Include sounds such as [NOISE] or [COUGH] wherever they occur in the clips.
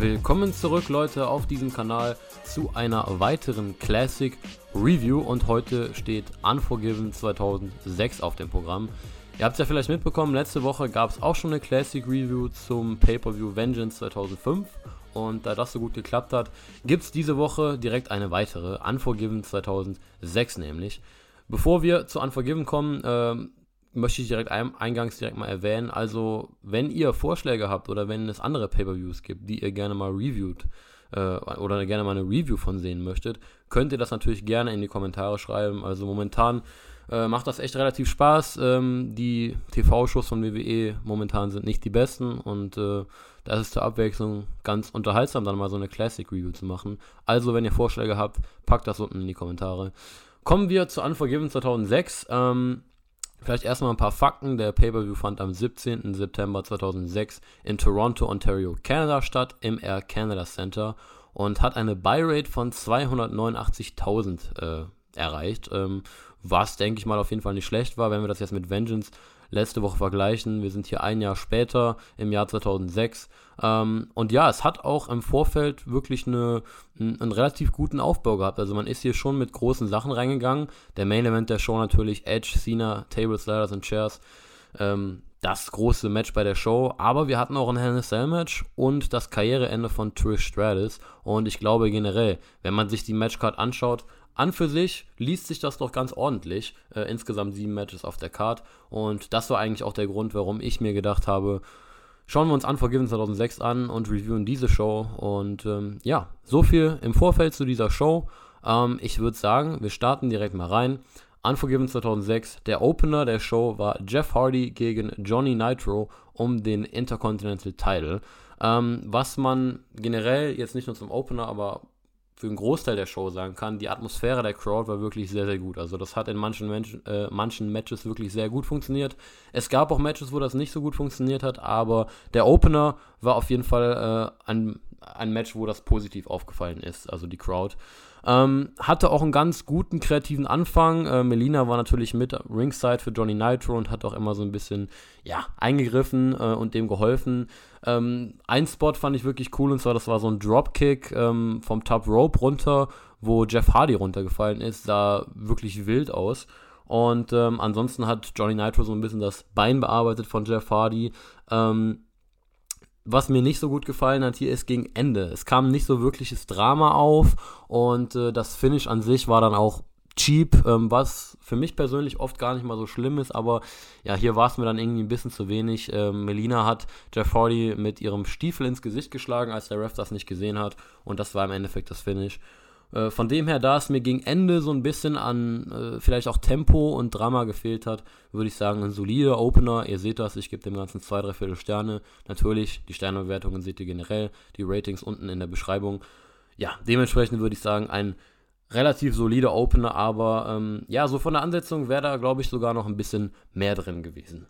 Willkommen zurück, Leute, auf diesem Kanal zu einer weiteren Classic Review und heute steht Unforgiven 2006 auf dem Programm. Ihr habt es ja vielleicht mitbekommen, letzte Woche gab es auch schon eine Classic Review zum Pay-Per-View Vengeance 2005 und da das so gut geklappt hat, gibt es diese Woche direkt eine weitere, Unforgiven 2006 nämlich. Bevor wir zu Unforgiven kommen, ähm, möchte ich direkt ein, eingangs direkt mal erwähnen. Also, wenn ihr Vorschläge habt oder wenn es andere Pay-Per-Views gibt, die ihr gerne mal reviewt äh, oder gerne mal eine Review von sehen möchtet, könnt ihr das natürlich gerne in die Kommentare schreiben. Also, momentan äh, macht das echt relativ Spaß. Ähm, die TV-Shows von WWE momentan sind nicht die besten und äh, da ist zur Abwechslung ganz unterhaltsam, dann mal so eine Classic-Review zu machen. Also, wenn ihr Vorschläge habt, packt das unten in die Kommentare. Kommen wir zu Unforgiven 2006. Ähm, Vielleicht erstmal ein paar Fakten. Der Pay-Per-View fand am 17. September 2006 in Toronto, Ontario, Canada statt, im Air Canada Center und hat eine Buy-Rate von 289.000 äh, erreicht. Ähm, was, denke ich mal, auf jeden Fall nicht schlecht war, wenn wir das jetzt mit Vengeance letzte Woche vergleichen. Wir sind hier ein Jahr später, im Jahr 2006. Ähm, und ja, es hat auch im Vorfeld wirklich eine, einen, relativ guten Aufbau gehabt. Also man ist hier schon mit großen Sachen reingegangen. Der Main Event der Show natürlich Edge, Cena, Tables, Ladders und Chairs. Ähm, das große Match bei der Show, aber wir hatten auch ein Hell in Cell Match und das Karriereende von Trish Stratus und ich glaube generell, wenn man sich die Matchcard anschaut, an für sich liest sich das doch ganz ordentlich. Äh, insgesamt sieben Matches auf der Card. Und das war eigentlich auch der Grund, warum ich mir gedacht habe, schauen wir uns Unforgiven 2006 an und reviewen diese Show. Und ähm, ja, so viel im Vorfeld zu dieser Show. Ähm, ich würde sagen, wir starten direkt mal rein. Unforgiven 2006, der Opener der Show war Jeff Hardy gegen Johnny Nitro um den Intercontinental Title. Ähm, was man generell jetzt nicht nur zum Opener, aber für einen Großteil der Show sagen kann, die Atmosphäre der Crowd war wirklich sehr, sehr gut. Also das hat in manchen, Menschen, äh, manchen Matches wirklich sehr gut funktioniert. Es gab auch Matches, wo das nicht so gut funktioniert hat, aber der Opener war auf jeden Fall äh, ein, ein Match, wo das positiv aufgefallen ist, also die Crowd. Ähm, hatte auch einen ganz guten kreativen Anfang. Äh, Melina war natürlich mit Ringside für Johnny Nitro und hat auch immer so ein bisschen ja, eingegriffen äh, und dem geholfen. Ähm, ein Spot fand ich wirklich cool und zwar, das war so ein Dropkick ähm, vom Top Rope runter, wo Jeff Hardy runtergefallen ist. Sah wirklich wild aus. Und ähm, ansonsten hat Johnny Nitro so ein bisschen das Bein bearbeitet von Jeff Hardy. Ähm, was mir nicht so gut gefallen hat hier ist gegen Ende. Es kam nicht so wirkliches Drama auf und äh, das Finish an sich war dann auch cheap, ähm, was für mich persönlich oft gar nicht mal so schlimm ist, aber ja, hier war es mir dann irgendwie ein bisschen zu wenig. Ähm, Melina hat Jeff Hardy mit ihrem Stiefel ins Gesicht geschlagen, als der Ref das nicht gesehen hat und das war im Endeffekt das Finish. Äh, von dem her, da es mir gegen Ende so ein bisschen an äh, vielleicht auch Tempo und Drama gefehlt hat, würde ich sagen, ein solider Opener. Ihr seht das, ich gebe dem Ganzen zwei, drei Viertel Sterne. Natürlich, die Sternebewertungen seht ihr generell, die Ratings unten in der Beschreibung. Ja, dementsprechend würde ich sagen, ein relativ solider Opener, aber ähm, ja, so von der Ansetzung wäre da, glaube ich, sogar noch ein bisschen mehr drin gewesen.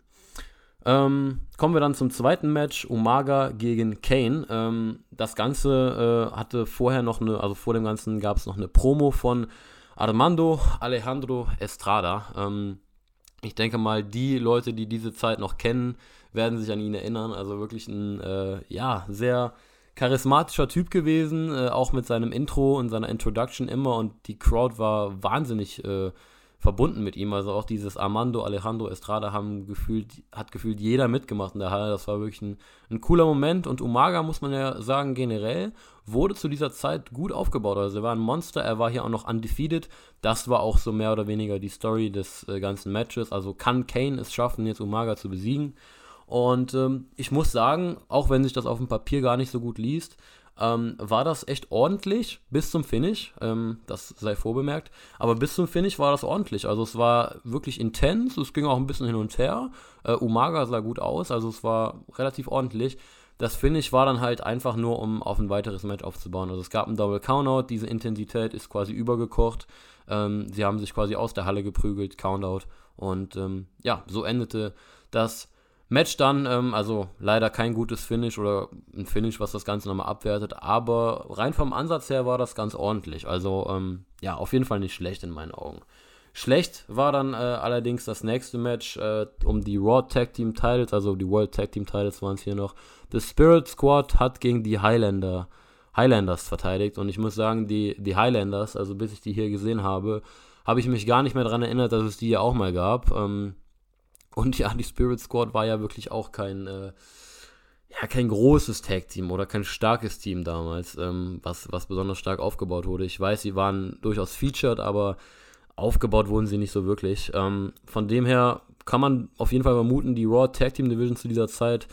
Ähm, kommen wir dann zum zweiten Match, Umaga gegen Kane. Ähm, das Ganze äh, hatte vorher noch eine, also vor dem Ganzen gab es noch eine Promo von Armando Alejandro Estrada. Ähm, ich denke mal, die Leute, die diese Zeit noch kennen, werden sich an ihn erinnern. Also wirklich ein, äh, ja, sehr charismatischer Typ gewesen, äh, auch mit seinem Intro und seiner Introduction immer und die Crowd war wahnsinnig äh, verbunden mit ihm. Also auch dieses Armando Alejandro Estrada haben gefühlt, hat gefühlt jeder mitgemacht in der Halle. Das war wirklich ein, ein cooler Moment. Und Umaga, muss man ja sagen, generell wurde zu dieser Zeit gut aufgebaut. Also er war ein Monster, er war hier auch noch undefeated. Das war auch so mehr oder weniger die Story des äh, ganzen Matches. Also kann Kane es schaffen, jetzt Umaga zu besiegen? Und ähm, ich muss sagen, auch wenn sich das auf dem Papier gar nicht so gut liest, ähm, war das echt ordentlich bis zum Finish. Ähm, das sei vorbemerkt. Aber bis zum Finish war das ordentlich. Also es war wirklich intens. Es ging auch ein bisschen hin und her. Äh, Umaga sah gut aus. Also es war relativ ordentlich. Das Finish war dann halt einfach nur, um auf ein weiteres Match aufzubauen. Also es gab einen Double Countout. Diese Intensität ist quasi übergekocht. Ähm, sie haben sich quasi aus der Halle geprügelt. Countout. Und ähm, ja, so endete das Match dann, ähm, also leider kein gutes Finish oder ein Finish, was das Ganze nochmal abwertet, aber rein vom Ansatz her war das ganz ordentlich. Also ähm, ja, auf jeden Fall nicht schlecht in meinen Augen. Schlecht war dann äh, allerdings das nächste Match äh, um die Raw Tag Team Titles, also die World Tag Team Titles waren es hier noch. The Spirit Squad hat gegen die Highlander, Highlanders verteidigt und ich muss sagen, die, die Highlanders, also bis ich die hier gesehen habe, habe ich mich gar nicht mehr daran erinnert, dass es die ja auch mal gab. Ähm, und ja, die Spirit Squad war ja wirklich auch kein, äh, ja, kein großes Tag-Team oder kein starkes Team damals, ähm, was, was besonders stark aufgebaut wurde. Ich weiß, sie waren durchaus featured, aber aufgebaut wurden sie nicht so wirklich. Ähm, von dem her kann man auf jeden Fall vermuten, die Raw Tag Team Division zu dieser Zeit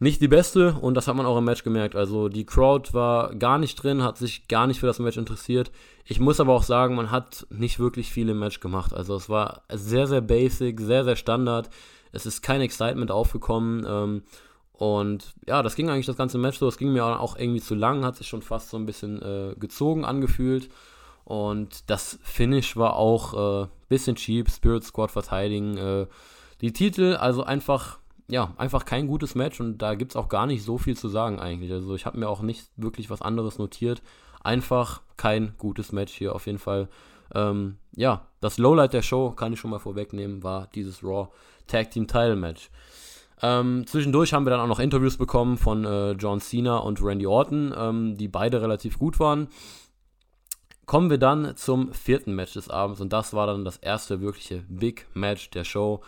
nicht die beste und das hat man auch im Match gemerkt. Also die Crowd war gar nicht drin, hat sich gar nicht für das Match interessiert. Ich muss aber auch sagen, man hat nicht wirklich viel im Match gemacht. Also es war sehr, sehr basic, sehr, sehr Standard. Es ist kein Excitement aufgekommen. Ähm, und ja, das ging eigentlich das ganze Match so. Es ging mir auch irgendwie zu lang, hat sich schon fast so ein bisschen äh, gezogen angefühlt. Und das Finish war auch äh, bisschen cheap, Spirit Squad verteidigen. Äh, die Titel, also einfach, ja, einfach kein gutes Match und da gibt es auch gar nicht so viel zu sagen eigentlich. Also ich habe mir auch nicht wirklich was anderes notiert. Einfach kein gutes Match hier auf jeden Fall. Ähm, ja, das Lowlight der Show, kann ich schon mal vorwegnehmen, war dieses Raw Tag Team Title Match. Ähm, zwischendurch haben wir dann auch noch Interviews bekommen von äh, John Cena und Randy Orton, ähm, die beide relativ gut waren. Kommen wir dann zum vierten Match des Abends und das war dann das erste wirkliche Big Match der Show.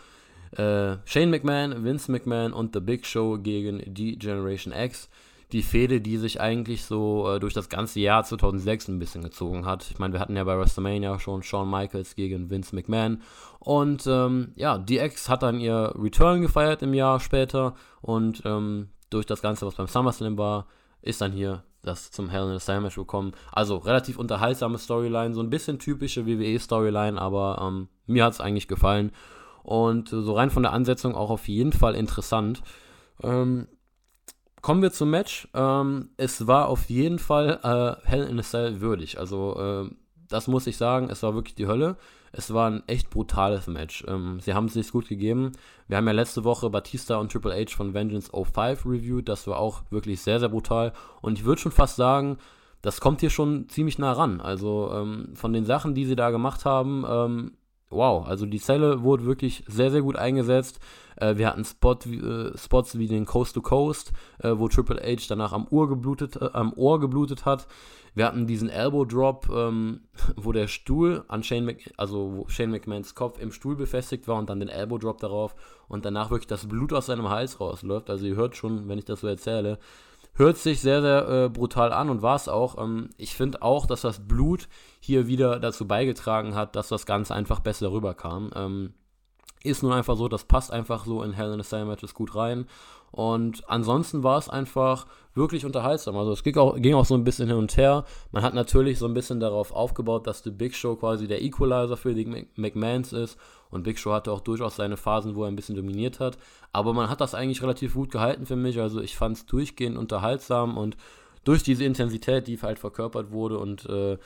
Äh, Shane McMahon, Vince McMahon und The Big Show gegen die Generation X. Die Fehde, die sich eigentlich so äh, durch das ganze Jahr 2006 ein bisschen gezogen hat. Ich meine, wir hatten ja bei WrestleMania schon Shawn Michaels gegen Vince McMahon. Und ähm, ja, DX hat dann ihr Return gefeiert im Jahr später. Und ähm, durch das Ganze, was beim SummerSlam war, ist dann hier das zum Hell in a Cell Match bekommen. Also relativ unterhaltsame Storyline, so ein bisschen typische WWE-Storyline, aber ähm, mir hat es eigentlich gefallen. Und so rein von der Ansetzung auch auf jeden Fall interessant. Ähm, kommen wir zum Match. Ähm, es war auf jeden Fall äh, Hell in a Cell würdig. Also äh, das muss ich sagen, es war wirklich die Hölle. Es war ein echt brutales Match. Ähm, sie haben es sich gut gegeben. Wir haben ja letzte Woche Batista und Triple H von Vengeance 05 reviewed. Das war auch wirklich sehr, sehr brutal. Und ich würde schon fast sagen, das kommt hier schon ziemlich nah ran. Also ähm, von den Sachen, die sie da gemacht haben, ähm, wow, also die Zelle wurde wirklich sehr, sehr gut eingesetzt. Äh, wir hatten Spot, äh, Spots wie den Coast to Coast, äh, wo Triple H danach am Ohr geblutet, äh, am Ohr geblutet hat. Wir hatten diesen Elbow Drop, ähm, [LAUGHS] wo der Stuhl an Shane, Mc, also Shane McMahons Kopf im Stuhl befestigt war und dann den Elbow Drop darauf und danach wirklich das Blut aus seinem Hals rausläuft. Also ihr hört schon, wenn ich das so erzähle, hört sich sehr, sehr äh, brutal an und war es auch. Ähm, ich finde auch, dass das Blut hier wieder dazu beigetragen hat, dass das Ganze einfach besser rüberkam. Ähm, ist nun einfach so, das passt einfach so in Hell in a Cell Matches gut rein. Und ansonsten war es einfach wirklich unterhaltsam. Also es ging auch, ging auch so ein bisschen hin und her. Man hat natürlich so ein bisschen darauf aufgebaut, dass The Big Show quasi der Equalizer für die McMahons ist. Und Big Show hatte auch durchaus seine Phasen, wo er ein bisschen dominiert hat. Aber man hat das eigentlich relativ gut gehalten für mich. Also ich fand es durchgehend unterhaltsam und durch diese Intensität, die halt verkörpert wurde und äh,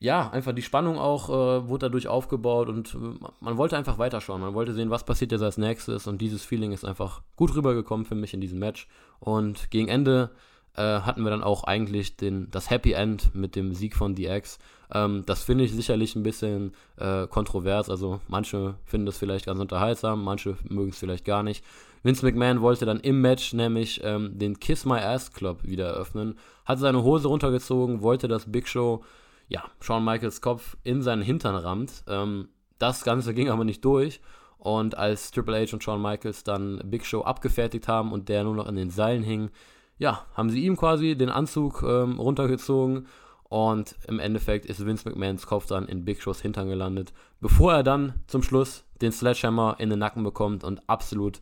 ja, einfach die Spannung auch äh, wurde dadurch aufgebaut und äh, man wollte einfach weiterschauen. Man wollte sehen, was passiert jetzt als nächstes und dieses Feeling ist einfach gut rübergekommen für mich in diesem Match. Und gegen Ende äh, hatten wir dann auch eigentlich den, das Happy End mit dem Sieg von DX. Ähm, das finde ich sicherlich ein bisschen äh, kontrovers. Also manche finden das vielleicht ganz unterhaltsam, manche mögen es vielleicht gar nicht. Vince McMahon wollte dann im Match nämlich ähm, den Kiss My Ass Club wieder eröffnen, hat seine Hose runtergezogen, wollte das Big Show ja, Shawn Michaels Kopf in seinen Hintern rammt. Ähm, das Ganze ging aber nicht durch. Und als Triple H und Shawn Michaels dann Big Show abgefertigt haben und der nur noch in den Seilen hing, ja, haben sie ihm quasi den Anzug ähm, runtergezogen und im Endeffekt ist Vince McMahons Kopf dann in Big Shows Hintern gelandet, bevor er dann zum Schluss den Sledgehammer in den Nacken bekommt und absolut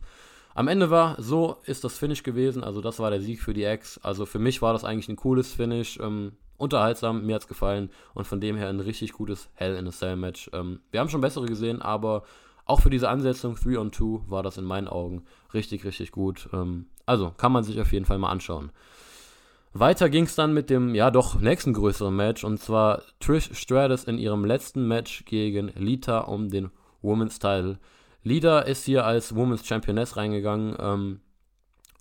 am Ende war, so ist das Finish gewesen, also das war der Sieg für die Ex. Also für mich war das eigentlich ein cooles Finish. Ähm, unterhaltsam, mir hat es gefallen und von dem her ein richtig gutes Hell in a Cell Match. Ähm, wir haben schon bessere gesehen, aber auch für diese Ansetzung 3 on 2 war das in meinen Augen richtig, richtig gut. Ähm, also kann man sich auf jeden Fall mal anschauen. Weiter ging es dann mit dem, ja doch, nächsten größeren Match und zwar Trish Stratus in ihrem letzten Match gegen Lita um den Women's Title. Lita ist hier als Women's Championess reingegangen ähm,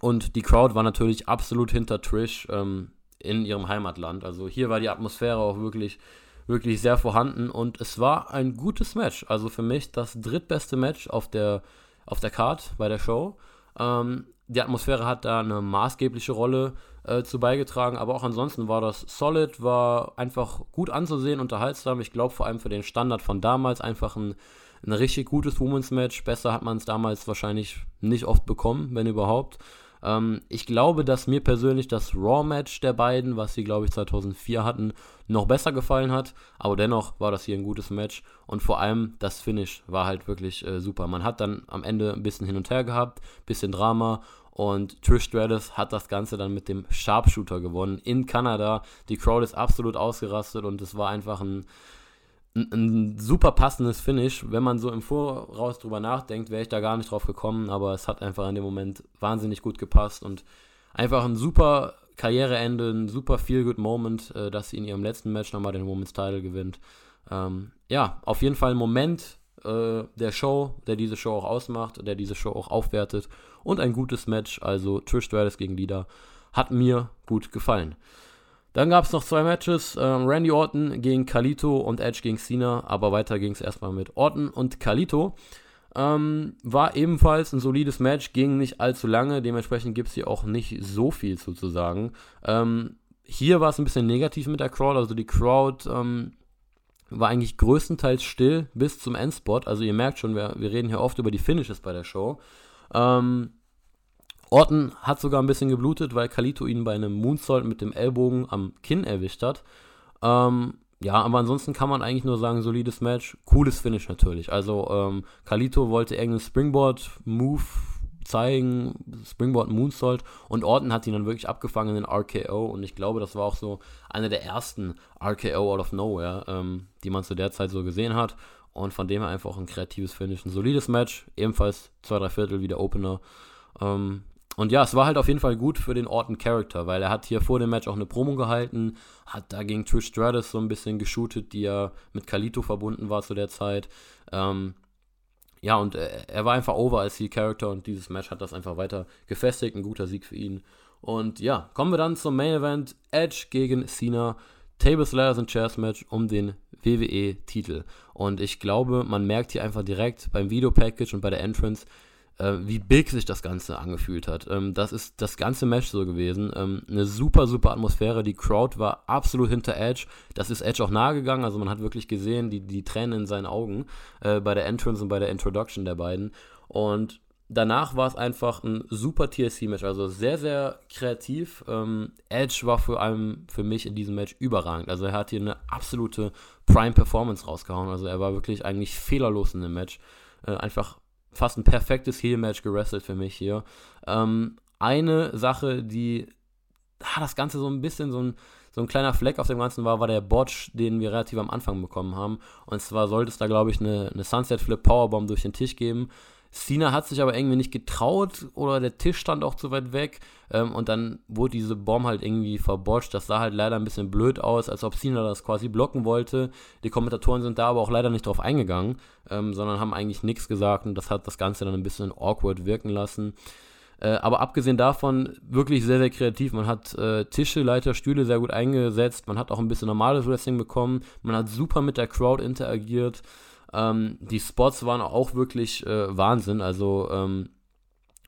und die Crowd war natürlich absolut hinter Trish. Ähm, in ihrem Heimatland. Also hier war die Atmosphäre auch wirklich wirklich sehr vorhanden und es war ein gutes Match. Also für mich das drittbeste Match auf der, auf der Card bei der Show. Ähm, die Atmosphäre hat da eine maßgebliche Rolle äh, zu beigetragen, aber auch ansonsten war das solid, war einfach gut anzusehen, unterhaltsam. Ich glaube vor allem für den Standard von damals einfach ein, ein richtig gutes Women's Match. Besser hat man es damals wahrscheinlich nicht oft bekommen, wenn überhaupt. Ähm, ich glaube, dass mir persönlich das Raw-Match der beiden, was sie, glaube ich, 2004 hatten, noch besser gefallen hat. Aber dennoch war das hier ein gutes Match. Und vor allem das Finish war halt wirklich äh, super. Man hat dann am Ende ein bisschen hin und her gehabt, bisschen Drama. Und Trish Stratus hat das Ganze dann mit dem Sharpshooter gewonnen in Kanada. Die Crowd ist absolut ausgerastet und es war einfach ein ein, ein, super passendes Finish. Wenn man so im Voraus drüber nachdenkt, wäre ich da gar nicht drauf gekommen, aber es hat einfach in dem Moment wahnsinnig gut gepasst und einfach ein super Karriereende, ein super Feel-Good-Moment, äh, dass sie in ihrem letzten Match nochmal den Women's Title gewinnt. Ähm, ja, auf jeden Fall ein Moment äh, der Show, der diese Show auch ausmacht, der diese Show auch aufwertet und ein gutes Match, also Trish Stratus gegen Lida, hat mir gut gefallen. Dann gab es noch zwei Matches, ähm, Randy Orton gegen Kalito und Edge gegen Cena, aber weiter ging es erstmal mit Orton und Kalito. Ähm, war ebenfalls ein solides Match, ging nicht allzu lange, dementsprechend gibt es hier auch nicht so viel zu, zu sagen. Ähm, hier war es ein bisschen negativ mit der Crowd, also die Crowd ähm, war eigentlich größtenteils still bis zum Endspot. Also ihr merkt schon, wir, wir reden hier oft über die Finishes bei der Show. Ähm, Orton hat sogar ein bisschen geblutet, weil Kalito ihn bei einem Moonsault mit dem Ellbogen am Kinn erwischt hat. Ähm, ja, aber ansonsten kann man eigentlich nur sagen, solides Match, cooles Finish natürlich. Also ähm, Kalito wollte irgendeinen Springboard-Move zeigen, Springboard Moonsault und Orton hat ihn dann wirklich abgefangen in den RKO und ich glaube, das war auch so einer der ersten RKO out of nowhere, ähm, die man zu der Zeit so gesehen hat und von dem her einfach ein kreatives Finish, ein solides Match, ebenfalls zwei, drei Viertel wie der Opener. Ähm, und ja, es war halt auf jeden Fall gut für den Orton Character, weil er hat hier vor dem Match auch eine Promo gehalten, hat da gegen Trish Stratus so ein bisschen geshootet, die ja mit Kalito verbunden war zu der Zeit. Ähm, ja, und er, er war einfach over als Heel Character und dieses Match hat das einfach weiter gefestigt, ein guter Sieg für ihn. Und ja, kommen wir dann zum Main Event, Edge gegen Cena, Tables, Ladders und Chairs Match um den WWE-Titel. Und ich glaube, man merkt hier einfach direkt beim Video-Package und bei der Entrance, äh, wie big sich das Ganze angefühlt hat. Ähm, das ist das ganze Match so gewesen. Ähm, eine super, super Atmosphäre. Die Crowd war absolut hinter Edge. Das ist Edge auch nahegegangen. Also man hat wirklich gesehen, die, die Tränen in seinen Augen äh, bei der Entrance und bei der Introduction der beiden. Und danach war es einfach ein super TLC-Match, also sehr, sehr kreativ. Ähm, Edge war vor allem für mich in diesem Match überragend. Also er hat hier eine absolute Prime-Performance rausgehauen. Also er war wirklich eigentlich fehlerlos in dem Match. Äh, einfach fast ein perfektes Heel-Match gewrestelt für mich hier. Ähm, eine Sache, die ah, das Ganze so ein bisschen so ein, so ein kleiner Fleck auf dem Ganzen war, war der Botch, den wir relativ am Anfang bekommen haben. Und zwar sollte es da, glaube ich, eine, eine Sunset Flip Powerbomb durch den Tisch geben. Cena hat sich aber irgendwie nicht getraut oder der Tisch stand auch zu weit weg ähm, und dann wurde diese Bomb halt irgendwie verbotscht. Das sah halt leider ein bisschen blöd aus, als ob Cena das quasi blocken wollte. Die Kommentatoren sind da aber auch leider nicht drauf eingegangen, ähm, sondern haben eigentlich nichts gesagt und das hat das Ganze dann ein bisschen awkward wirken lassen. Äh, aber abgesehen davon wirklich sehr, sehr kreativ. Man hat äh, Tische, Leiter, Stühle sehr gut eingesetzt. Man hat auch ein bisschen normales Wrestling bekommen. Man hat super mit der Crowd interagiert. Ähm, die Spots waren auch wirklich äh, Wahnsinn. Also ähm,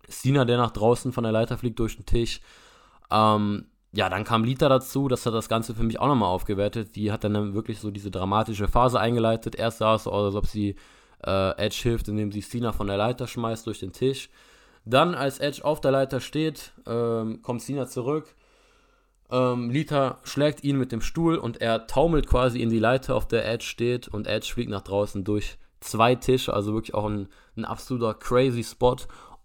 Cena, der nach draußen von der Leiter fliegt durch den Tisch. Ähm, ja, dann kam Lita dazu, das hat das Ganze für mich auch nochmal aufgewertet. Die hat dann wirklich so diese dramatische Phase eingeleitet. Erst sah es so aus, als ob sie äh, Edge hilft, indem sie Cena von der Leiter schmeißt durch den Tisch. Dann, als Edge auf der Leiter steht, ähm, kommt Cena zurück, ähm, Lita schlägt ihn mit dem Stuhl und er taumelt quasi in die Leiter, auf der Edge steht und Edge fliegt nach draußen durch zwei Tische, also wirklich auch ein, ein absoluter crazy Spot.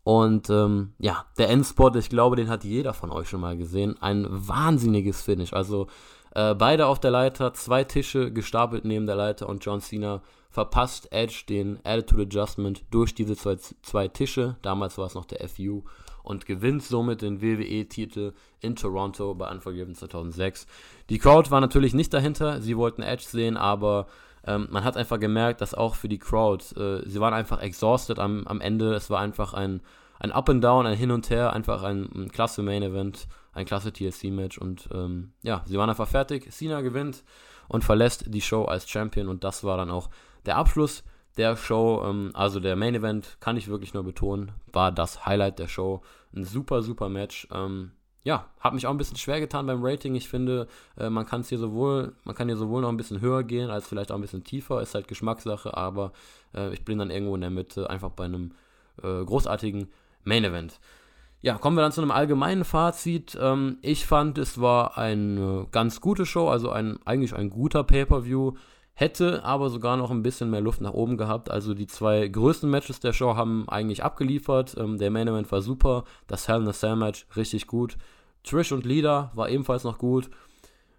Und ähm, ja, der Endspot, ich glaube, den hat jeder von euch schon mal gesehen. Ein wahnsinniges Finish. Also äh, beide auf der Leiter, zwei Tische gestapelt neben der Leiter und John Cena verpasst Edge den Attitude Adjustment durch diese zwei, zwei Tische. Damals war es noch der FU und gewinnt somit den WWE-Titel in Toronto bei Unforgiven 2006. Die Crowd war natürlich nicht dahinter, sie wollten Edge sehen, aber ähm, man hat einfach gemerkt, dass auch für die Crowd, äh, sie waren einfach exhausted am, am Ende. Es war einfach ein, ein Up and Down, ein Hin und Her, einfach ein, ein klasse Main Event. ein klasse TLC-Match und ähm, ja, sie waren einfach fertig. Cena gewinnt und verlässt die Show als Champion und das war dann auch der Abschluss der Show. Ähm, also der Main Event, kann ich wirklich nur betonen, war das Highlight der Show. Ein super, super Match. Ähm, ja, hat mich auch ein bisschen schwer getan beim Rating. Ich finde, äh, man kann es hier sowohl, man kann hier sowohl noch ein bisschen höher gehen, als vielleicht auch ein bisschen tiefer. Ist halt Geschmackssache, aber äh, ich bin dann irgendwo in der Mitte, einfach bei einem äh, großartigen Main Event. Ja, kommen wir dann zu einem allgemeinen Fazit. Ähm, ich fand, es war eine ganz gute Show, also ein, eigentlich ein guter Pay-Per-View. Hätte aber sogar noch ein bisschen mehr Luft nach oben gehabt. Also die zwei größten Matches der Show haben eigentlich abgeliefert. Ähm, der Main Event war super. Das Hell in a Cell Match richtig gut. Trish und Lida war ebenfalls noch gut.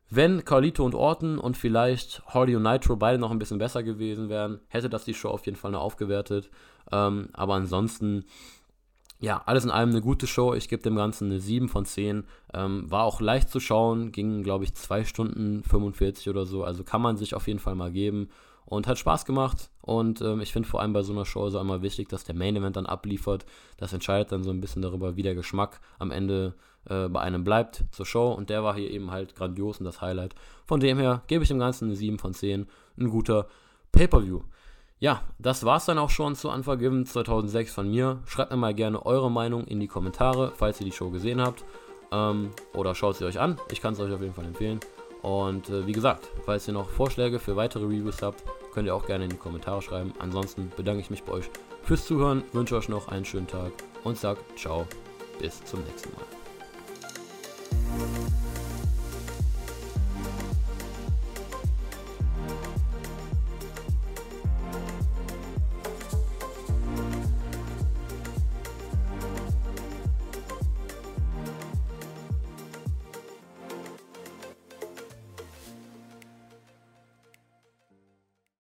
Wenn Carlito und Orton und vielleicht Hardy und Nitro beide noch ein bisschen besser gewesen wären, hätte das die Show auf jeden Fall noch aufgewertet. Ähm, aber ansonsten ja, alles in allem eine gute Show. Ich gebe dem Ganzen eine 7 von 10. Ähm, war auch leicht zu schauen, ging, glaube ich, 2 Stunden 45 oder so. Also kann man sich auf jeden Fall mal geben. Und hat Spaß gemacht. Und ähm, ich finde vor allem bei so einer Show so einmal wichtig, dass der Main Event dann abliefert. Das entscheidet dann so ein bisschen darüber, wie der Geschmack am Ende äh, bei einem bleibt zur Show. Und der war hier eben halt grandios und das Highlight. Von dem her gebe ich dem Ganzen eine 7 von 10. Ein guter Pay-Per-View. Ja, das war's dann auch schon zu Unforgiven 2006 von mir. Schreibt mir mal gerne eure Meinung in die Kommentare, falls ihr die Show gesehen habt. Ähm, oder schaut sie euch an. Ich kann es euch auf jeden Fall empfehlen. Und äh, wie gesagt, falls ihr noch Vorschläge für weitere Reviews habt, könnt ihr auch gerne in die Kommentare schreiben. Ansonsten bedanke ich mich bei euch fürs Zuhören, wünsche euch noch einen schönen Tag und sag ciao, bis zum nächsten Mal.